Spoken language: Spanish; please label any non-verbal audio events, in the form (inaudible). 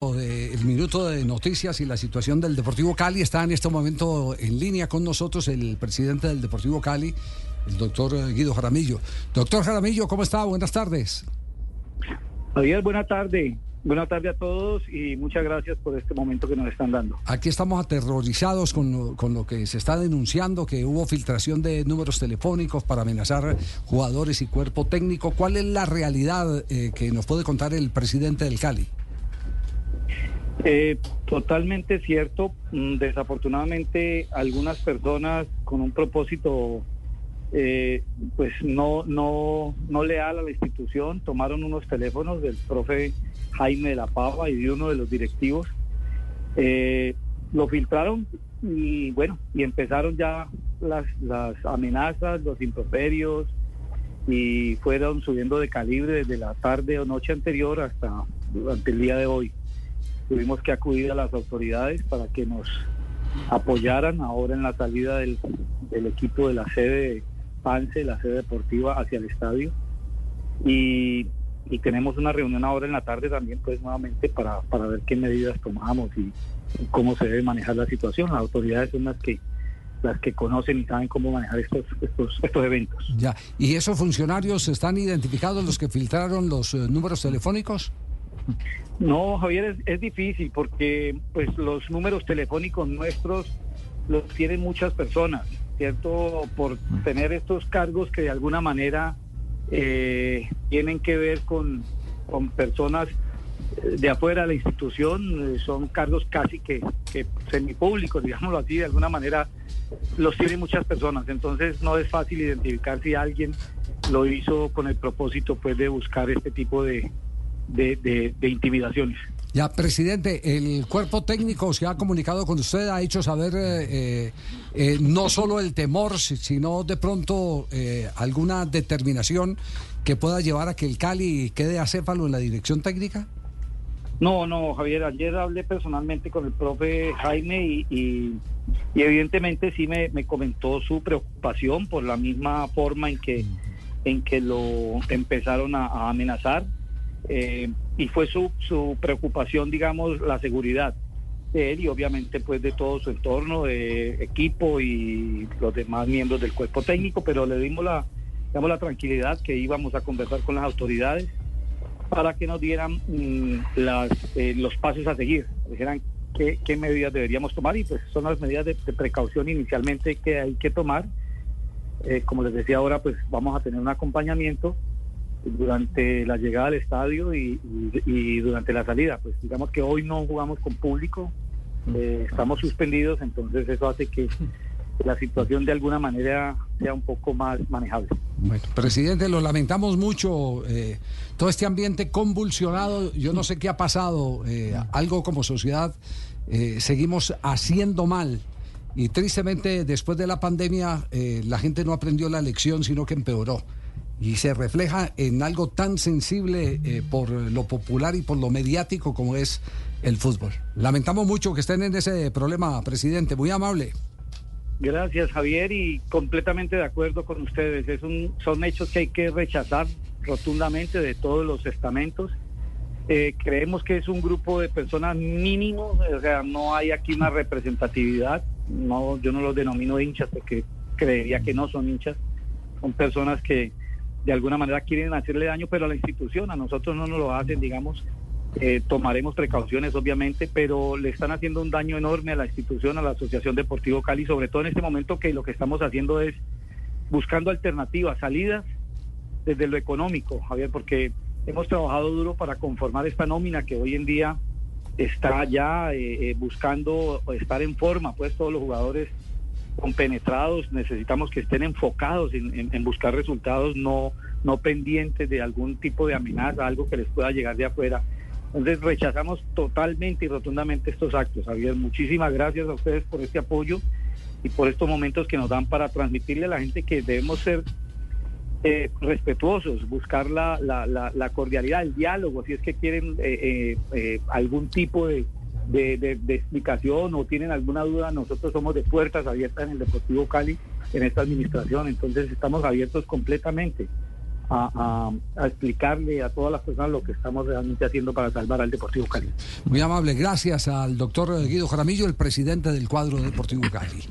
El minuto de noticias y la situación del Deportivo Cali está en este momento en línea con nosotros el presidente del Deportivo Cali, el doctor Guido Jaramillo. Doctor Jaramillo, ¿cómo está? Buenas tardes. Javier, buena tarde. Buenas tardes a todos y muchas gracias por este momento que nos están dando. Aquí estamos aterrorizados con lo, con lo que se está denunciando, que hubo filtración de números telefónicos para amenazar jugadores y cuerpo técnico. ¿Cuál es la realidad eh, que nos puede contar el presidente del Cali? Eh, totalmente cierto. Mm, desafortunadamente, algunas personas con un propósito, eh, pues no, no, no leal a la institución, tomaron unos teléfonos del profe Jaime de la Pava y de uno de los directivos. Eh, lo filtraron y bueno, y empezaron ya las, las amenazas, los improperios y fueron subiendo de calibre desde la tarde o noche anterior hasta durante el día de hoy tuvimos que acudir a las autoridades para que nos apoyaran ahora en la salida del, equipo de la sede PANSE, la sede deportiva, hacia el estadio. Y, tenemos una reunión ahora en la tarde también, pues nuevamente, para, para ver qué medidas tomamos y, cómo se debe manejar la situación. Las autoridades son las que las que conocen y saben cómo manejar estos, estos, estos eventos. Ya, ¿y esos funcionarios están identificados los que filtraron los eh, números telefónicos? No, Javier, es, difícil porque pues los números telefónicos nuestros los tienen muchas personas, ¿cierto? Por tener estos cargos que de alguna manera eh, tienen que ver con, con personas eh, de afuera de la institución, eh, son cargos casi que, que semipúblicos, digámoslo así, de alguna manera los tienen muchas personas, entonces no es fácil identificar si alguien lo hizo con el propósito pues de buscar este tipo de, de, intimidaciones. Ya, presidente, el cuerpo técnico se ha comunicado con usted, ha hecho saber eh, eh, eh, no solo el temor, sino de pronto alguna determinación que pueda llevar a que el Cali quede acéfalo en la dirección técnica. No, no, Javier, ayer hablé personalmente con el profe Jaime y, y, evidentemente sí me, comentó su preocupación por la misma forma en que, en que lo empezaron a amenazar. Eh, y fue su, su preocupación, digamos, la seguridad de él y obviamente pues de todo su entorno, de equipo y los demás miembros del cuerpo técnico, pero le dimos la, digamos, la tranquilidad que íbamos a conversar con las autoridades para que nos dieran mm, las, eh, los pasos a seguir, dijeran qué, qué, medidas deberíamos tomar y pues son las medidas de, precaución inicialmente que hay que tomar. Eh, como les decía ahora, pues vamos a tener un acompañamiento durante la llegada al estadio y, durante la salida. Pues digamos que hoy no jugamos con público, eh, estamos suspendidos, entonces eso hace que (laughs) la situación de alguna manera sea un poco más manejable. Bueno, presidente, lo lamentamos mucho, eh, todo este ambiente convulsionado, yo no sé qué ha pasado, eh, algo como sociedad seguimos haciendo mal. Y tristemente, después de la pandemia, la gente no aprendió la lección, sino que empeoró y se refleja en algo tan sensible eh, por lo popular y por lo mediático como es el fútbol. Lamentamos mucho que estén en ese problema, presidente. Muy amable. Gracias, Javier, y completamente de acuerdo con ustedes. Es un, son hechos que hay que rechazar rotundamente de todos los estamentos. Eh, creemos que es un grupo de personas mínimo, o sea, no hay aquí una representatividad. No, yo no los denomino hinchas porque creería que no son hinchas. Son personas que de alguna manera quieren hacerle daño, pero a la institución, a nosotros no nos lo hacen, digamos, eh, tomaremos precauciones obviamente, pero le están haciendo un daño enorme a la institución, a la Asociación Deportivo Cali, sobre todo en este momento que lo que estamos haciendo es buscando alternativas, salidas desde lo económico, Javier, porque hemos trabajado duro para conformar esta nómina que hoy en día está ya eh, eh, buscando estar en forma, pues todos los jugadores compenetrados, necesitamos que estén enfocados en, buscar resultados, no, no pendientes de algún tipo de amenaza, algo que les pueda llegar de afuera. Entonces rechazamos totalmente y rotundamente estos actos. Javier, muchísimas gracias a ustedes por este apoyo y por estos momentos que nos dan para transmitirle a la gente que debemos ser eh, respetuosos, buscar la, la, la, cordialidad, el diálogo, si es que quieren eh, eh, algún tipo de, de, explicación o tienen alguna duda, nosotros somos de puertas abiertas en el Deportivo Cali, en esta administración, entonces estamos abiertos completamente a, explicarle a todas las personas lo que estamos realmente haciendo para salvar al Deportivo Cali. Muy amable, gracias al doctor Guido Jaramillo, el presidente del cuadro Deportivo Cali.